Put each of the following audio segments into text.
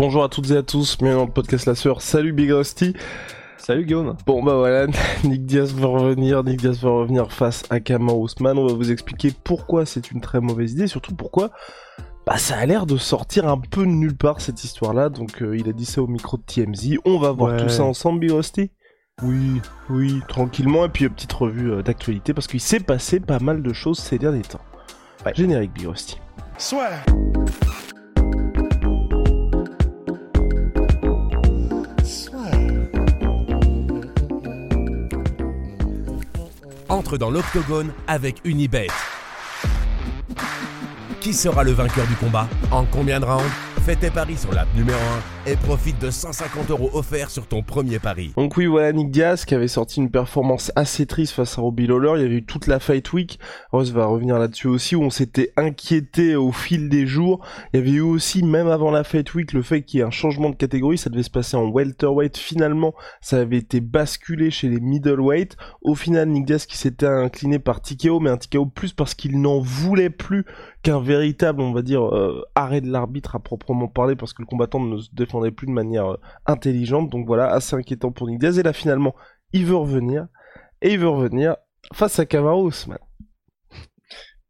Bonjour à toutes et à tous, bienvenue dans le podcast La Sœur. Salut Big Rusty. Salut Guillaume. Bon bah voilà, Nick Diaz va revenir, Nick Diaz va revenir face à Kamar Ousmane. On va vous expliquer pourquoi c'est une très mauvaise idée, surtout pourquoi bah, ça a l'air de sortir un peu de nulle part cette histoire-là. Donc euh, il a dit ça au micro de TMZ. On va voir Ouais. tout ça ensemble, Big Rusty Oui, oui, tranquillement. Et puis une petite revue euh, d'actualité parce qu'il s'est passé pas mal de choses ces derniers temps. Ouais. Générique Big Rusty. Soit. Entre dans l'octogone avec Unibet. Qui sera le vainqueur du combat? En combien de rounds? Fais tes paris sur l'app numéro 1 et profite de 150 euros offerts sur ton premier pari. Donc oui, voilà Nick Diaz qui avait sorti une performance assez triste face à Robbie Lawler. Il y avait eu toute la Fight Week. Rose va revenir là-dessus aussi où on s'était inquiété au fil des jours. Il y avait eu aussi, même avant la Fight Week, le fait qu'il y ait un changement de catégorie. Ça devait se passer en welterweight. Finalement, ça avait été basculé chez les middleweight. Au final, Nick Diaz qui s'était incliné par TKO, mais un TKO plus parce qu'il n'en voulait plus qu'un véritable, on va dire, euh, arrêt de l'arbitre à proprement parler, parce que le combattant ne se défendait plus de manière euh, intelligente. Donc voilà, assez inquiétant pour Nick. Et là, finalement, il veut revenir. Et il veut revenir face à Kamaru.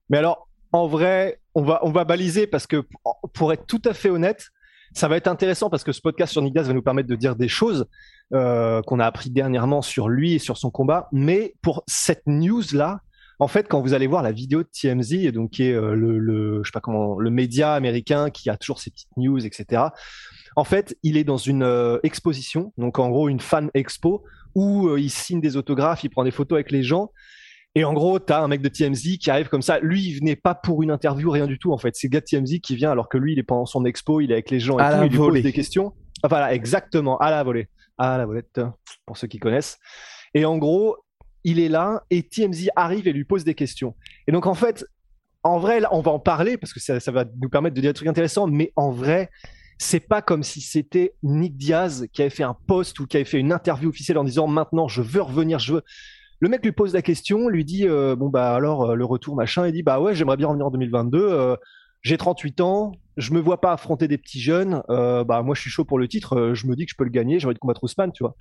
Mais alors, en vrai, on va, baliser parce que pour être tout à fait honnête, ça va être intéressant parce que ce podcast sur Nick va nous permettre de dire des choses euh, qu'on a appris dernièrement sur lui et sur son combat. Mais pour cette news-là, en fait, quand vous allez voir la vidéo de TMZ, et donc qui est euh, le, le, je sais pas comment, le média américain qui a toujours ses petites news, etc. En fait, il est dans une euh, exposition, donc en gros une fan expo où euh, il signe des autographes, il prend des photos avec les gens. Et en gros, t'as un mec de TMZ qui arrive comme ça. Lui, il venait pas pour une interview, rien du tout. En fait, c'est le gars de TMZ qui vient alors que lui, il est pendant son expo, il est avec les gens et À tout, la il lui pose des questions. Ah, Voilà, exactement, à la volée, à la volette, pour ceux qui connaissent. Et en gros, il est là et TMZ arrive et lui pose des questions. Et donc en fait, en vrai, là, on va en parler parce que ça, va nous permettre de dire des trucs intéressants. Mais en vrai, c'est pas comme si c'était Nick Diaz qui avait fait un post ou qui avait fait une interview officielle en disant maintenant je veux revenir, je veux. Le mec lui pose la question, lui dit euh, bon bah alors euh, le retour machin, il dit bah ouais j'aimerais bien revenir en 2022. euh, j'ai 38 ans, je me vois pas affronter des petits jeunes. bah moi je suis chaud pour le titre, je me dis que je peux le gagner, j'ai envie de combattre Ousmane, tu vois.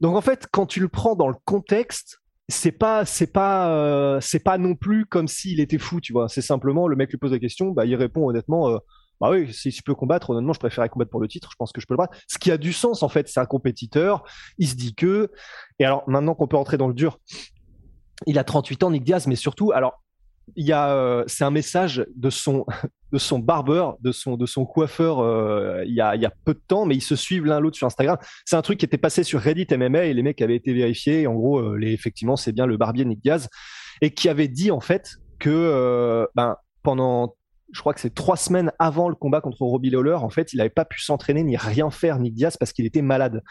Donc en fait quand tu le prends dans le contexte, c'est pas c'est pas euh, c'est pas non plus comme s'il était fou, tu vois. C'est simplement le mec lui pose la question, bah il répond honnêtement. euh, bah oui, si je peux combattre, honnêtement, je préférerais combattre pour le titre. Je pense que je peux le battre. Ce qui a du sens, en fait, c'est un compétiteur. Il se dit que. Et alors, maintenant qu'on peut entrer dans le dur, il a 38 ans, Nick Diaz, mais surtout, alors, il y a, euh, c'est un message de son, de son barbeur, de son, de son coiffeur, euh, il, y a, il y a peu de temps, mais ils se suivent l'un l'autre sur Instagram. C'est un truc qui était passé sur Reddit MMA et les mecs avaient été vérifiés. En gros, euh, les, effectivement, c'est bien le barbier Nick Diaz et qui avait dit en fait que ben, pendant je crois que c'est trois semaines avant le combat contre Robbie Lawler, en fait, il n'avait pas pu s'entraîner ni rien faire, Nick Diaz, parce qu'il était malade.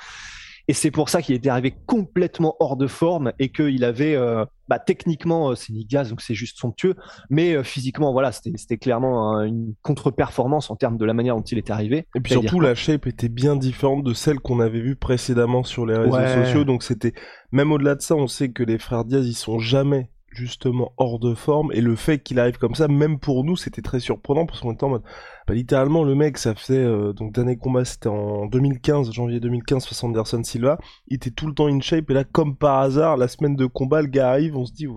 Et c'est pour ça qu'il était arrivé complètement hors de forme et qu'il avait, euh, bah, techniquement, euh, c'est Diaz, donc c'est juste somptueux, mais euh, physiquement, voilà, c'était clairement un- une contre-performance en termes de la manière dont il était arrivé. Et puis surtout, la shape était bien différente de celle qu'on avait vue précédemment sur les réseaux Ouais. sociaux. Donc c'était, même au-delà de ça, on sait que les frères Diaz, ils sont jamais justement hors de forme. Et le fait qu'il arrive comme ça, même pour nous, c'était très surprenant parce qu'on était en mode, bah, littéralement, le mec, ça fait, euh, donc dernier combat, c'était en 2015, janvier 2015, face Anderson Silva. Il était tout le temps in shape. Et là, comme par hasard, la semaine de combat, le gars arrive, on se dit,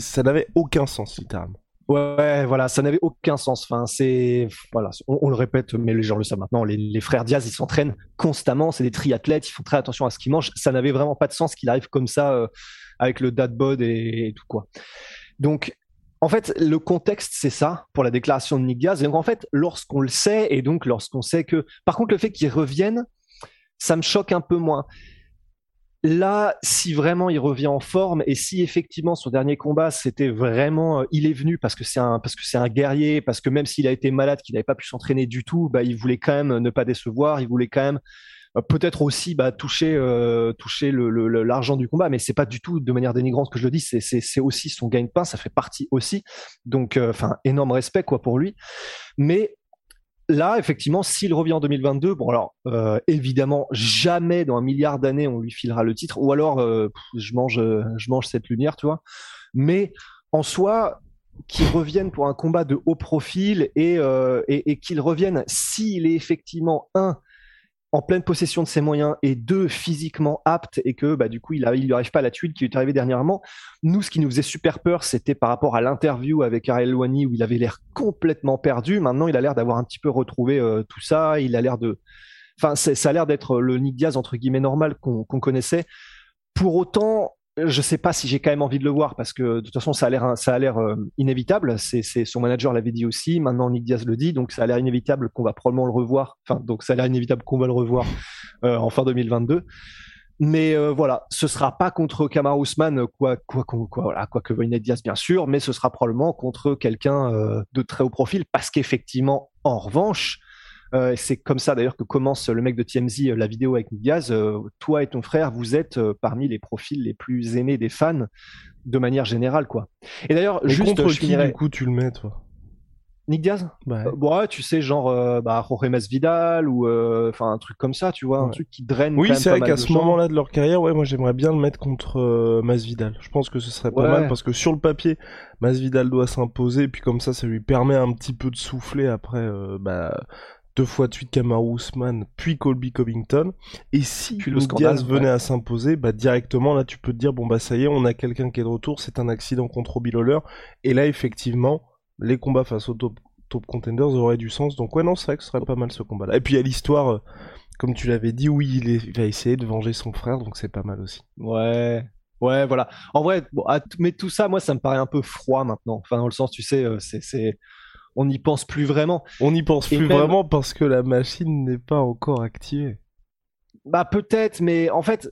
ça n'avait aucun sens, littéralement. Ouais, voilà, ça n'avait aucun sens. On, le répète, mais les gens le savent maintenant. Les, les frères Diaz, ils s'entraînent constamment. C'est des triathlètes. Ils font très attention à ce qu'ils mangent. Ça n'avait vraiment pas de sens qu'il arrive comme ça euh, avec le dad bod et, et tout quoi. Donc, en fait, le contexte, c'est ça pour la déclaration de Nick Diaz. Et donc, en fait, lorsqu'on le sait, et donc lorsqu'on sait que, par contre, le fait qu'il revienne, ça me choque un peu moins. là, si vraiment il revient en forme et si effectivement son dernier combat c'était vraiment, euh, il est venu parce que c'est un parce que c'est un guerrier, parce que même s'il a été malade, qu'il n'avait pas pu s'entraîner du tout, bah il voulait quand même ne pas décevoir, il voulait quand même peut-être aussi bah, toucher euh, toucher l'argent du combat, mais c'est pas du tout de manière dénigrante que je le dis, c'est aussi son gain-pain, ça fait partie aussi, donc enfin énorme respect quoi pour lui, mais là, effectivement, s'il revient en 2022, bon alors euh, évidemment jamais dans un milliard d'années on lui filera le titre, ou alors euh, je mange, je mange cette lumière, tu vois. Mais en soi, qu'il revienne pour un combat de haut profil et, euh, et, et qu'il revienne s'il est effectivement un en pleine possession de ses moyens et deux physiquement apte et que bah, du coup il ne lui arrive pas à la tuile qui lui est arrivée dernièrement. Nous, ce qui nous faisait super peur, c'était par rapport à l'interview avec Ariel Wani où il avait l'air complètement perdu. Maintenant, il a l'air d'avoir un petit peu retrouvé euh, tout ça. Il a l'air de, enfin, ça a l'air d'être le Nick Diaz entre guillemets normal qu'on connaissait. Pour autant, je sais pas si j'ai quand même envie de le voir parce que de toute façon ça a l'air ça a l'air euh, inévitable. C'est son manager l'avait dit aussi. Maintenant Nick Diaz le dit, donc ça a l'air inévitable qu'on va probablement le revoir. Enfin donc ça a l'air inévitable qu'on va le revoir euh, en fin 2022. Mais euh, voilà, ce sera pas contre Kamar Ousmane, quoi, quoi, quoi, voilà, quoi que veuille Diaz bien sûr, mais ce sera probablement contre quelqu'un de très haut profil parce qu'effectivement, en revanche, euh, c'est comme ça d'ailleurs que commence le mec de TMZ euh, la vidéo avec Nick Diaz. Euh, toi et ton frère, vous êtes parmi les profils les plus aimés des fans de manière générale, quoi. Et d'ailleurs, juste contre qui du coup tu le mets, toi? Nick Diaz ouais. ouais. tu sais, genre bah, Jorge Masvidal ou enfin un truc comme ça, tu vois, un truc qui draine. Oui, c'est vrai qu'à ce moment-là de leur carrière, ouais, moi j'aimerais bien le mettre contre Masvidal. Je pense que ce serait pas mal parce que sur le papier, Masvidal doit s'imposer, et puis comme ça, ça lui permet un petit peu de souffler après. bah deux fois de suite Kamaru Usman, puis Colby Covington. Et si puis le Diaz venait à s'imposer, bah directement là tu peux te dire bon bah ça y est, on a quelqu'un qui est de retour, c'est un accident contre Robbie Lawler. Et là effectivement, les combats face aux top, top contenders auraient du sens. Donc ouais non c'est vrai que ce serait pas mal ce combat-là. Et puis il y a l'histoire, euh, comme tu l'avais dit, oui il, il, va essayer de venger son frère, donc c'est pas mal aussi. Ouais. Ouais, voilà. En vrai, bon, mais tout ça, moi, ça me paraît un peu froid maintenant. Enfin, dans le sens, tu sais, euh, c'est on n'y pense plus vraiment. On n'y pense plus vraiment parce que la machine n'est pas encore activée. Bah peut-être, mais en fait,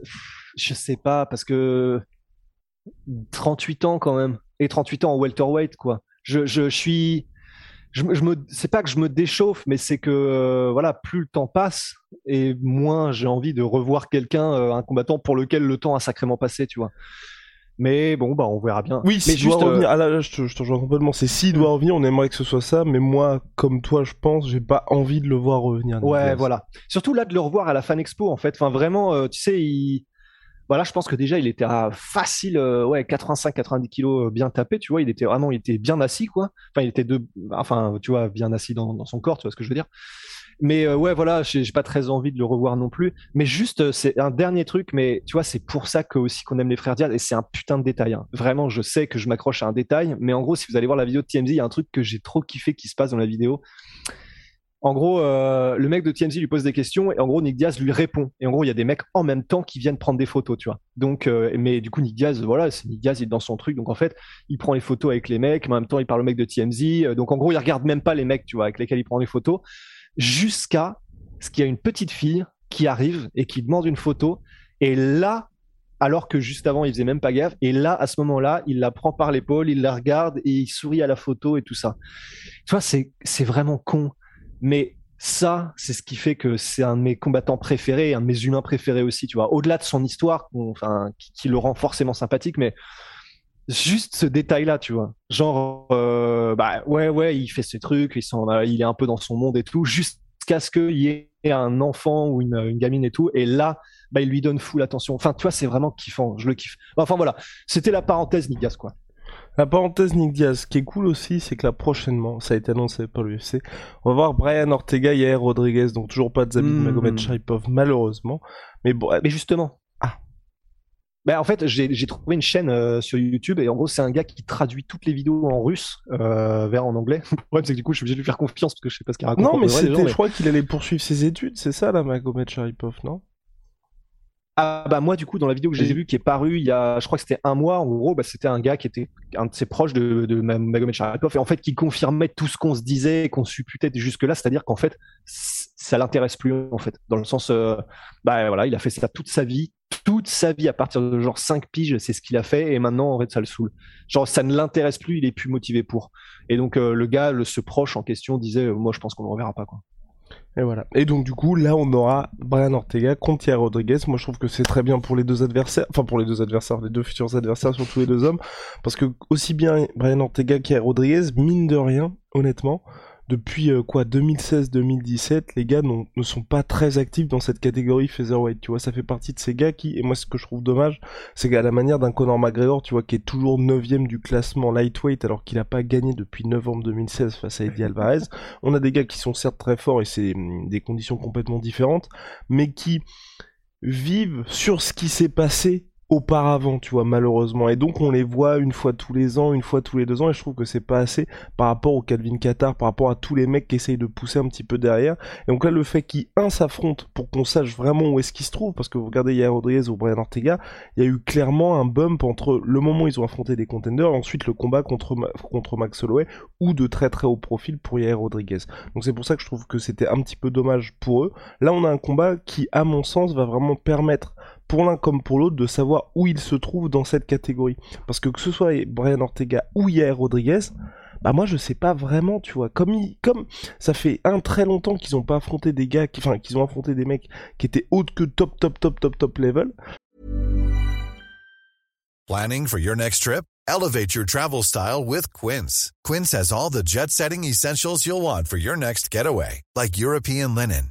je sais pas, parce que 38 ans quand même, et 38 ans en welterweight, quoi. Je, je, suis... Je, me, c'est pas que je me déchauffe, mais c'est que euh, voilà, plus le temps passe et moins j'ai envie de revoir quelqu'un, euh, un combattant pour lequel le temps a sacrément passé, tu vois. Mais bon, bah on verra bien. Oui, s'il doit revenir, euh, ah là, je, te, je te rejoins complètement. C'est s'il doit revenir, on aimerait que ce soit ça, mais moi, comme toi, je pense, j'ai pas envie de le voir revenir. Ouais, voilà. Surtout là de le revoir à la Fan Expo, en fait. Enfin, vraiment, euh, tu sais, il. Voilà, je pense que déjà il était à facile, euh, ouais, 85-90 kilos bien tapé, tu vois. Il était vraiment, bien assis, quoi. Enfin, il était de, enfin, tu vois, bien assis dans, son corps, tu vois ce que je veux dire. Mais euh, ouais, voilà, j'ai pas très envie de le revoir non plus. Mais juste, euh, c'est un dernier truc, mais tu vois, c'est pour ça que aussi qu'on aime les frères Diaz, et c'est un putain de détail. Hein. Vraiment, je sais que je m'accroche à un détail, mais en gros, si vous allez voir la vidéo de TMZ, il y a un truc que j'ai trop kiffé qui se passe dans la vidéo. En gros, euh, le mec de TMZ lui pose des questions et en gros Nick Diaz lui répond. Et en gros, il y a des mecs en même temps qui viennent prendre des photos, tu vois. Donc, mais du coup, Nick Diaz, voilà, c'est Nick Diaz, il est dans son truc. Donc en fait, il prend les photos avec les mecs, mais en même temps, il parle au mec de TMZ. Donc en gros, il regarde même pas les mecs, tu vois, avec lesquels il prend les photos, jusqu'à ce qu'il y a une petite fille qui arrive et qui demande une photo. Et là, alors que juste avant, il faisait même pas gaffe. Et là, à ce moment-là, il la prend par l'épaule, il la regarde et il sourit à la photo et tout ça. Tu vois, c'est vraiment con. Mais ça, c'est ce qui fait que c'est un de mes combattants préférés, un de mes humains préférés aussi, tu vois. Au-delà de son histoire, enfin, qui, le rend forcément sympathique, mais juste ce détail-là, tu vois. Genre, euh, bah ouais, ouais, il fait ses trucs, il, est un peu dans son monde et tout, jusqu'à ce qu'il y ait un enfant ou une, gamine et tout. Et là, bah, il lui donne full attention. Enfin, tu vois, c'est vraiment kiffant. Je le kiffe. Enfin, voilà. C'était la parenthèse Diaz, quoi. La parenthèse Nick Diaz, ce qui est cool aussi, c'est que là prochainement, ça a été annoncé par l'UFC, on va voir Brian Ortega, et Rodriguez, donc toujours pas de Zabit mmh. Magomed Sharipov, malheureusement. Mais bon, mais justement, bah, en fait, j'ai trouvé une chaîne euh, sur YouTube et en gros, c'est un gars qui traduit toutes les vidéos en russe euh, vers en anglais. le problème, c'est que du coup, je suis obligé de lui faire confiance parce que je sais pas ce qu'il raconte. Non, mais c'était, je crois qu'il allait poursuivre ses études, c'est ça, là, Magomed Sharipov, non? Ah bah moi du coup dans la vidéo que j'ai vue qui est parue il y a je crois que c'était un mois en gros bah, c'était un gars qui était un de ses proches de, de Magomed Sharipov et en fait qui confirmait tout ce qu'on se disait et qu'on supputait jusque là c'est à dire qu'en fait ça l'intéresse plus en fait dans le sens euh, bah voilà il a fait ça toute sa vie toute sa vie à partir de genre 5 piges, c'est ce qu'il a fait et maintenant en fait ça le saoule. Genre ça ne l'intéresse plus, il est plus motivé pour. Et donc euh, le gars, le, ce proche en question disait euh, moi je pense qu'on ne reverra pas quoi. Et voilà. Et donc du coup, là, on aura Brian Ortega contre Thierry Rodriguez. Moi, je trouve que c'est très bien pour les deux adversaires, enfin pour les deux adversaires, les deux futurs adversaires, surtout les deux hommes, parce que aussi bien Brian Ortega qu'Thierry Rodriguez, mine de rien, honnêtement, depuis euh, quoi 2016-2017, les gars ne sont pas très actifs dans cette catégorie featherweight. Tu vois, ça fait partie de ces gars qui, et moi ce que je trouve dommage, c'est qu'à la manière d'un Conor McGregor, tu vois, qui est toujours 9 du classement lightweight alors qu'il n'a pas gagné depuis novembre 2016 face à Eddie Alvarez, on a des gars qui sont certes très forts et c'est hum, des conditions complètement différentes, mais qui vivent sur ce qui s'est passé auparavant, tu vois, malheureusement. Et donc on les voit une fois tous les ans, une fois tous les deux ans, et je trouve que c'est pas assez par rapport au Calvin Qatar, par rapport à tous les mecs qui essayent de pousser un petit peu derrière. Et donc là, le fait qu'ils, un, s'affrontent pour qu'on sache vraiment où est-ce qu'ils se trouvent, parce que vous regardez Yair Rodriguez ou Brian Ortega, il y a eu clairement un bump entre le moment où ils ont affronté des contenders, ensuite le combat contre, contre Max Holloway, ou de très très haut profil pour Yair Rodriguez. Donc c'est pour ça que je trouve que c'était un petit peu dommage pour eux. Là, on a un combat qui, à mon sens, va vraiment permettre pour l'un comme pour l'autre de savoir où il se trouve dans cette catégorie. Parce que que ce soit Brian Ortega ou Yair Rodriguez, bah moi je sais pas vraiment, tu vois. Comme, comme ça fait un très longtemps qu'ils ont pas affronté des gars, ont affronté des mecs qui étaient autres que top, top, top, top, top level. Planning for your next trip? Elevate your travel style with Quince. Quince has all the jet-setting essentials you'll want for your next getaway, like European linen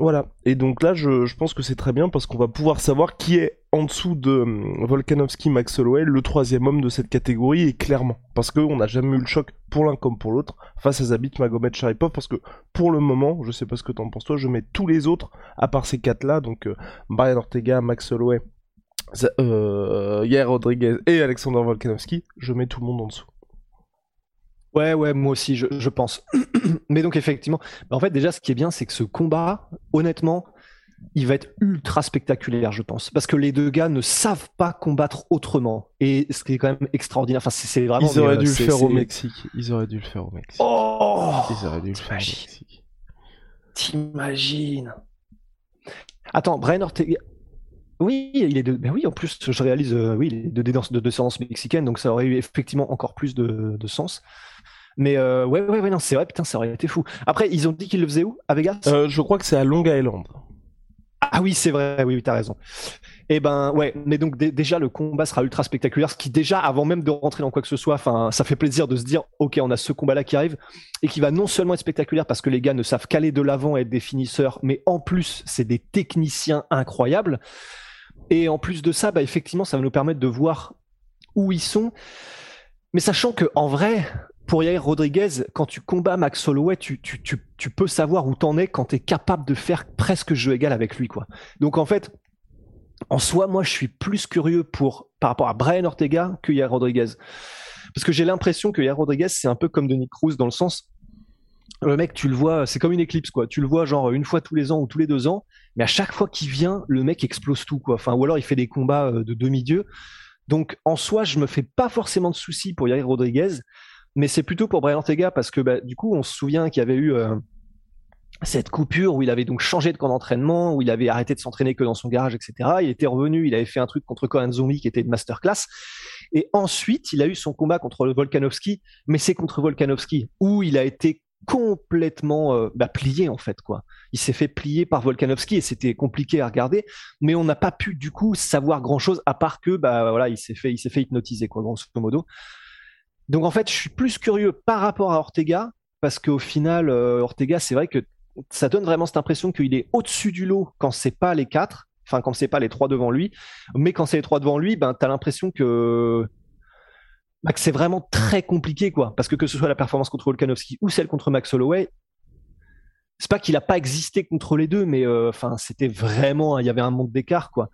Voilà. Et donc là, je, pense que c'est très bien parce qu'on va pouvoir savoir qui est en dessous de hum, Volkanovski, Max Holloway, le troisième homme de cette catégorie, et clairement, parce qu'on n'a jamais eu le choc pour l'un comme pour l'autre face à Zabit, Magomed, Sharipov, parce que pour le moment, je sais pas ce que t'en penses toi, je mets tous les autres, à part ces quatre-là, donc euh, Brian Ortega, Max Holloway, euh, Yair Rodriguez et Alexander Volkanovski, je mets tout le monde en dessous. Ouais, ouais, moi aussi, je, je pense. Mais donc, effectivement, en fait, déjà, ce qui est bien, c'est que ce combat, honnêtement, il va être ultra spectaculaire, je pense, parce que les deux gars ne savent pas combattre autrement, et ce qui est quand même extraordinaire. Enfin, c'est vraiment. Ils auraient dû le faire au Mexique. Ils auraient dû le faire au Mexique. Oh Ils auraient dû le faire au Mexique. T'imagines Attends, Brian Ortega. Oui, il est de. Ben oui, en plus, je réalise. Euh, oui, il est de, de descendance mexicaine, donc ça aurait eu effectivement encore plus de, de sens. Mais euh, ouais, ouais, ouais, non, c'est vrai, putain, ça aurait été fou. Après, ils ont dit qu'ils le faisaient où À Vegas? Euh, Je crois que c'est à Long Island. Ah oui, c'est vrai, oui, oui t'as raison. Et eh ben ouais, mais donc déjà le combat sera ultra spectaculaire, ce qui déjà avant même de rentrer dans quoi que ce soit, enfin ça fait plaisir de se dire ok on a ce combat là qui arrive et qui va non seulement être spectaculaire parce que les gars ne savent qu'aller de l'avant et être des finisseurs, mais en plus c'est des techniciens incroyables. Et en plus de ça, bah effectivement ça va nous permettre de voir où ils sont, mais sachant que en vrai pour Yair Rodriguez, quand tu combats Max Holloway, tu, tu, tu, tu peux savoir où t'en es quand tu es capable de faire presque jeu égal avec lui. quoi. Donc en fait, en soi, moi, je suis plus curieux pour, par rapport à Brian Ortega que Yair Rodriguez. Parce que j'ai l'impression que Yair Rodriguez, c'est un peu comme Denis Cruz dans le sens, le mec, tu le vois, c'est comme une éclipse, quoi. Tu le vois genre une fois tous les ans ou tous les deux ans, mais à chaque fois qu'il vient, le mec explose tout, quoi. Enfin, ou alors il fait des combats euh, de demi-dieu. Donc en soi, je me fais pas forcément de soucis pour Yair Rodriguez mais c'est plutôt pour Brian Ortega parce que bah, du coup, on se souvient qu'il y avait eu euh, cette coupure où il avait donc changé de camp d'entraînement, où il avait arrêté de s'entraîner que dans son garage, etc. Il était revenu, il avait fait un truc contre Conan Zombie qui était une masterclass. Et ensuite, il a eu son combat contre Volkanovski, mais c'est contre Volkanovski où il a été complètement euh, bah, plié en fait quoi. Il s'est fait plier par Volkanovski et c'était compliqué à regarder, mais on n'a pas pu du coup savoir grand chose à part que bah voilà il s'est fait il s'est fait hypnotiser quoi grosso modo. Donc en fait, je suis plus curieux par rapport à Ortega, parce qu'au final, euh, Ortega, c'est vrai que ça donne vraiment cette impression qu'il est au-dessus du lot quand c'est pas les quatre, enfin quand c'est pas les trois devant lui, mais quand c'est les trois devant lui, ben t'as l'impression que bah, c'est vraiment très compliqué quoi, parce que que ce soit la performance contre Volkanovski ou celle contre Max Holloway, c'est pas qu'il a pas existé contre les deux, mais euh, enfin c'était vraiment, il y avait un monde d'écart quoi.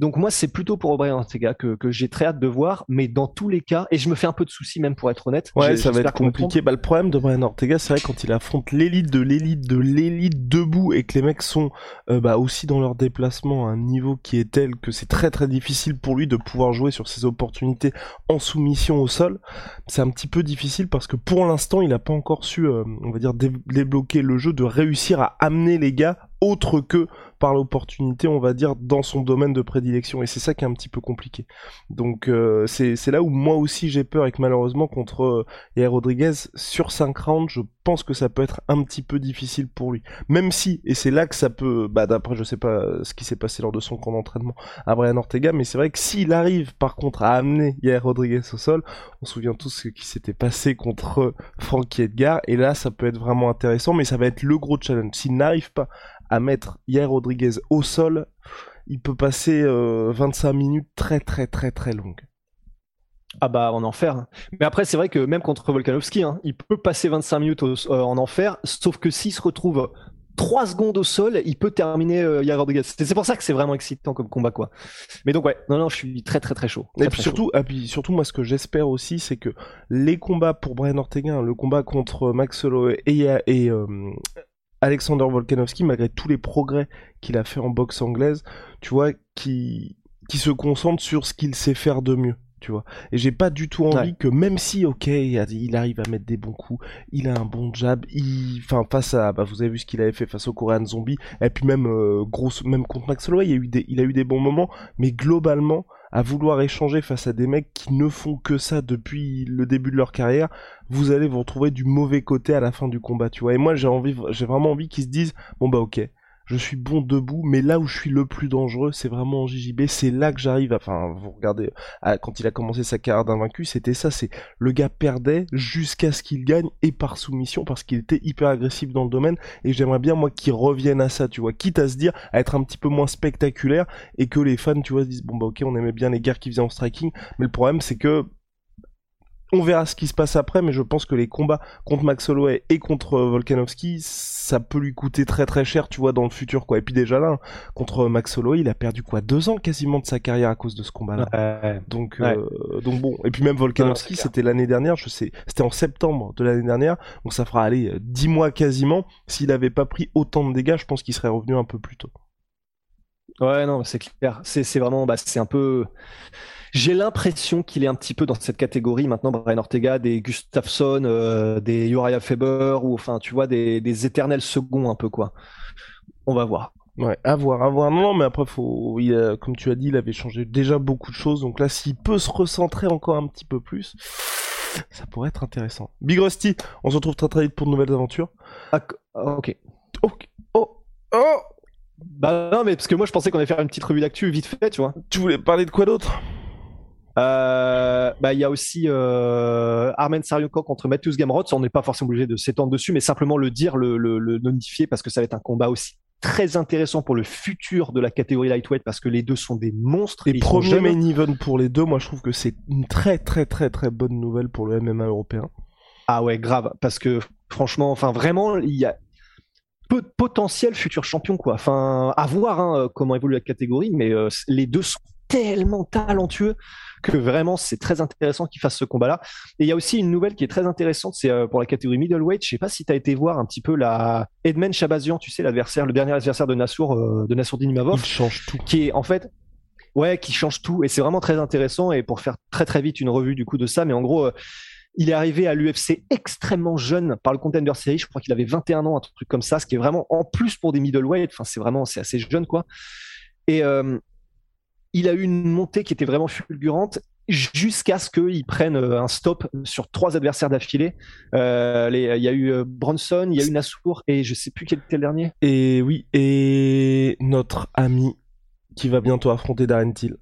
Donc moi, c'est plutôt pour Brian Ortega que, que j'ai très hâte de voir, mais dans tous les cas, et je me fais un peu de soucis même pour être honnête. Ouais, ça va être compliqué. Bah, le problème de Brian Ortega, c'est vrai quand il affronte l'élite de l'élite de l'élite debout et que les mecs sont euh, bah, aussi dans leur déplacement à un niveau qui est tel que c'est très très difficile pour lui de pouvoir jouer sur ses opportunités en soumission au sol. C'est un petit peu difficile parce que pour l'instant, il n'a pas encore su, euh, on va dire, dé- débloquer le jeu, de réussir à amener les gars autre que par l'opportunité, on va dire, dans son domaine de prédilection. Et c'est ça qui est un petit peu compliqué. Donc euh, c'est là où moi aussi j'ai peur et que malheureusement contre euh, Yair Rodriguez, sur 5 rounds, je pense que ça peut être un petit peu difficile pour lui. Même si, et c'est là que ça peut, bah d'après je sais pas euh, ce qui s'est passé lors de son camp d'entraînement à Brian Ortega, mais c'est vrai que s'il arrive par contre à amener Yair Rodriguez au sol, on se souvient tous ce qui s'était passé contre Frankie Edgar, et là ça peut être vraiment intéressant, mais ça va être le gros challenge. S'il n'arrive pas à mettre Yair Rodriguez au sol, il peut passer euh, 25 minutes très très très très longues. Ah bah en enfer. Mais après c'est vrai que même contre Volkanovski, hein, il peut passer 25 minutes au- euh, en enfer, sauf que s'il se retrouve 3 secondes au sol, il peut terminer euh, Yair Rodriguez. C'est pour ça que c'est vraiment excitant comme combat quoi. Mais donc ouais, non non, je suis très très très chaud. Très, Et puis chaud. surtout, et puis surtout, moi, ce que j'espère aussi, c'est que les combats pour Brian Ortega, hein, le combat contre Max Holloway et, et euh, Alexander Volkanovski, malgré tous les progrès qu'il a fait en boxe anglaise, tu vois, qui, qui se concentre sur ce qu'il sait faire de mieux. Tu vois. Et j'ai pas du tout envie Ouais. que même si, ok, il arrive à mettre des bons coups, il a un bon jab, il, enfin, face à, bah, vous avez vu ce qu'il avait fait face au Korean Zombie, et puis même, euh, grosse, même contre Max Holloway, il a eu des, il a eu des bons moments, mais globalement, à vouloir échanger face à des mecs qui ne font que ça depuis le début de leur carrière, vous allez vous retrouver du mauvais côté à la fin du combat, tu vois. Et moi, j'ai envie, j'ai vraiment envie qu'ils se disent, bon bah ok, je suis bon debout, mais là où je suis le plus dangereux, c'est vraiment en JJB, c'est là que j'arrive, enfin, vous regardez, quand il a commencé sa carrière d'invaincu, c'était ça, c'est le gars perdait jusqu'à ce qu'il gagne et par soumission parce qu'il était hyper agressif dans le domaine. Et j'aimerais bien moi qu'il revienne à ça, tu vois, quitte à se dire à être un petit peu moins spectaculaire et que les fans, tu vois, se disent bon bah ok, on aimait bien les guerres qui faisaient en striking, mais le problème c'est que on verra ce qui se passe après, mais je pense que les combats contre Max Holloway et contre euh, Volkanovski, ça peut lui coûter très très cher, tu vois, dans le futur, quoi. Et puis déjà là, contre Max Holloway, il a perdu quoi, deux ans quasiment de sa carrière à cause de ce combat-là. Ouais. Donc, Ouais. euh, donc bon. Et puis même Volkanovski, c'était l'année dernière, je sais, c'était en septembre de l'année dernière, donc ça fera aller euh, dix mois quasiment. S'il avait pas pris autant de dégâts, je pense qu'il serait revenu un peu plus tôt. Ouais, non, c'est clair. C'est c'est vraiment, bah, c'est un peu. J'ai l'impression qu'il est un petit peu dans cette catégorie maintenant, Brian Ortega, des Gustafsson, euh, des Uriah Faber, ou enfin, tu vois, des, des éternels seconds un peu, quoi. On va voir. Ouais, à voir, à voir. Non, non, mais après, faut, il a- comme tu as dit, il avait changé déjà beaucoup de choses. Donc là, s'il peut se recentrer encore un petit peu plus, ça pourrait être intéressant. Big Rusty, on se retrouve très très vite pour de nouvelles aventures. Ah, ah, ok. Ok. Oh, oh, Bah non, mais parce que moi je pensais qu'on allait faire une petite revue d'actu vite fait, tu vois. tu voulais parler de quoi d'autre? Euh, bah il y a aussi euh, Armen Sariuko contre Matthews Gamrot. On n'est pas forcément obligé de s'étendre dessus, mais simplement le dire, le, le, le notifier parce que ça va être un combat aussi très intéressant pour le futur de la catégorie lightweight parce que les deux sont des monstres. Et ils sont premier jeunes. main event pour les deux, moi je trouve que c'est une très très très très bonne nouvelle pour le MMA européen. Ah ouais, grave, parce que franchement, enfin vraiment, il y a peu de potentiel futur champion quoi. Enfin, à voir hein, comment évolue la catégorie, mais euh, les deux sont tellement talentueux que vraiment c'est très intéressant qu'ils fassent ce combat-là. Et il y a aussi une nouvelle qui est très intéressante, c'est euh, pour la catégorie middleweight. Je sais pas si tu as été voir un petit peu la Edmen Shabazian, tu sais l'adversaire, le dernier adversaire de Nassour, euh, de Nassourdine Il Imavov, change tout. qui est en fait ouais qui change tout et c'est vraiment très intéressant et pour faire très très vite une revue du coup de ça mais en gros euh, il est arrivé à l'UFC extrêmement jeune par le Contender Series je crois qu'il avait 21 ans un truc comme ça ce qui est vraiment en plus pour des middleweight enfin c'est vraiment c'est assez jeune quoi et euh, il a eu une montée qui était vraiment fulgurante jusqu'à ce qu'il prenne euh, un stop sur trois adversaires d'affilée. Euh, Il y a eu euh, Bronson, il y a eu Nassour et je sais plus quel était le dernier. Et oui, et notre ami qui va bientôt affronter Darren Till.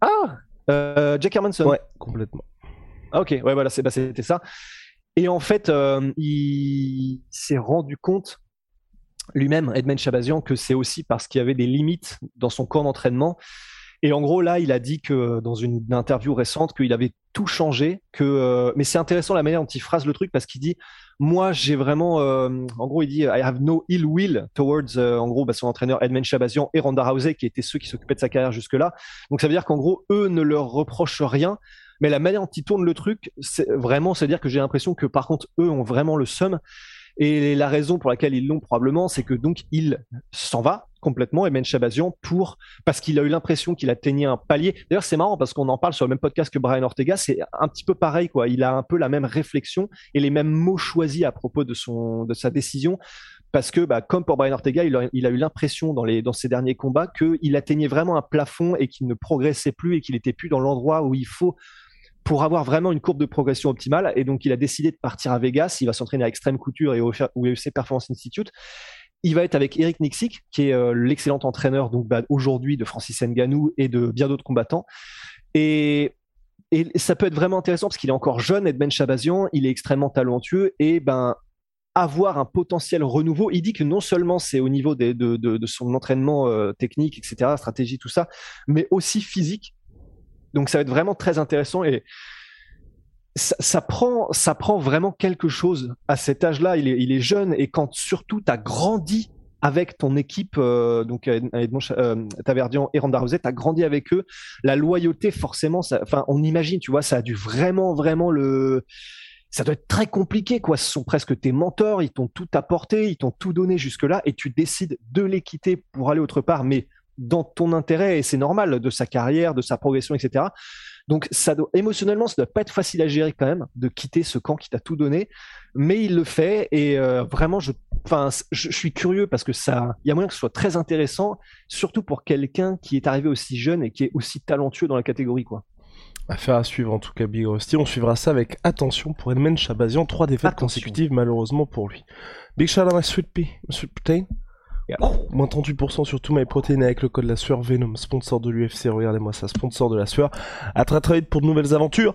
Ah euh, Jack Hermanson. Ouais, complètement. Ah, ok, ouais, voilà, bah, c'était ça. Et en fait, euh, il s'est rendu compte lui-même, Edmond Chabazian, que c'est aussi parce qu'il y avait des limites dans son corps d'entraînement. Et en gros, là, il a dit que dans une interview récente qu'il avait tout changé. Que, euh, mais c'est intéressant la manière dont il phrase le truc parce qu'il dit Moi, j'ai vraiment. Euh, en gros, il dit I have no ill will towards, euh, en gros, bah, son entraîneur Edmund Chabazian et Ronda Rousey, qui étaient ceux qui s'occupaient de sa carrière jusque-là. Donc ça veut dire qu'en gros, eux ne leur reprochent rien. Mais la manière dont ils tournent le truc, c'est vraiment, c'est-à-dire que j'ai l'impression que par contre, eux ont vraiment le seum. Et la raison pour laquelle ils l'ont probablement, c'est que donc il s'en va complètement, Emen Chabazian, pour parce qu'il a eu l'impression qu'il atteignait un palier. D'ailleurs, c'est marrant parce qu'on en parle sur le même podcast que Brian Ortega. C'est un petit peu pareil, quoi. Il a un peu la même réflexion et les mêmes mots choisis à propos de son de sa décision. Parce que, bah, comme pour Brian Ortega, il a, eu l'impression dans, dans ses derniers combats qu'il atteignait vraiment un plafond et qu'il ne progressait plus et qu'il était plus dans l'endroit où il faut pour avoir vraiment une courbe de progression optimale. Et donc, il a décidé de partir à Vegas. Il va s'entraîner à Extreme Couture et au UFC Performance Institute. Il va être avec Eric Nixik, qui est euh, l'excellent entraîneur bah, aujourd'hui de Francis Nganou et de bien d'autres combattants. Et, ça peut être vraiment intéressant parce qu'il est encore jeune, Edmond Chabazian, il est extrêmement talentueux et ben avoir un potentiel renouveau. Il dit que non seulement c'est au niveau de, son entraînement euh, technique, etc., stratégie, tout ça, mais aussi physique. Donc ça va être vraiment très intéressant et ça, prend, ça prend vraiment quelque chose à cet âge-là. Il est, il est jeune et quand surtout tu as grandi avec ton équipe, euh, donc Edmond euh, Taverdian et Ronda Rousey, tu as grandi avec eux. La loyauté, forcément, enfin, on imagine, tu vois, ça a dû vraiment, vraiment le. Ça doit être très compliqué, quoi. Ce sont presque tes mentors, ils t'ont tout apporté, ils t'ont tout donné jusque-là, et tu décides de les quitter pour aller autre part, mais dans ton intérêt et c'est normal de sa carrière, de sa progression, etc. Donc ça doit, émotionnellement, ça doit pas être facile à gérer quand même de quitter ce camp qui t'a tout donné, mais il le fait et euh, vraiment je, enfin, je, suis curieux parce que ça, il y a moyen que ce soit très intéressant, surtout pour quelqu'un qui est arrivé aussi jeune et qui est aussi talentueux dans la catégorie, quoi. Affaire à suivre en tout cas Big Rusty. On suivra ça avec attention pour Edmond Chabazian. Trois défaites consécutives malheureusement pour lui. Big shout out my sweet pea, sweet protein. Moins 38% sur tous mes protéines avec le code la sueur Venom, sponsor de l'UFC. Regardez-moi ça, sponsor de la sueur. À très très vite pour de nouvelles aventures.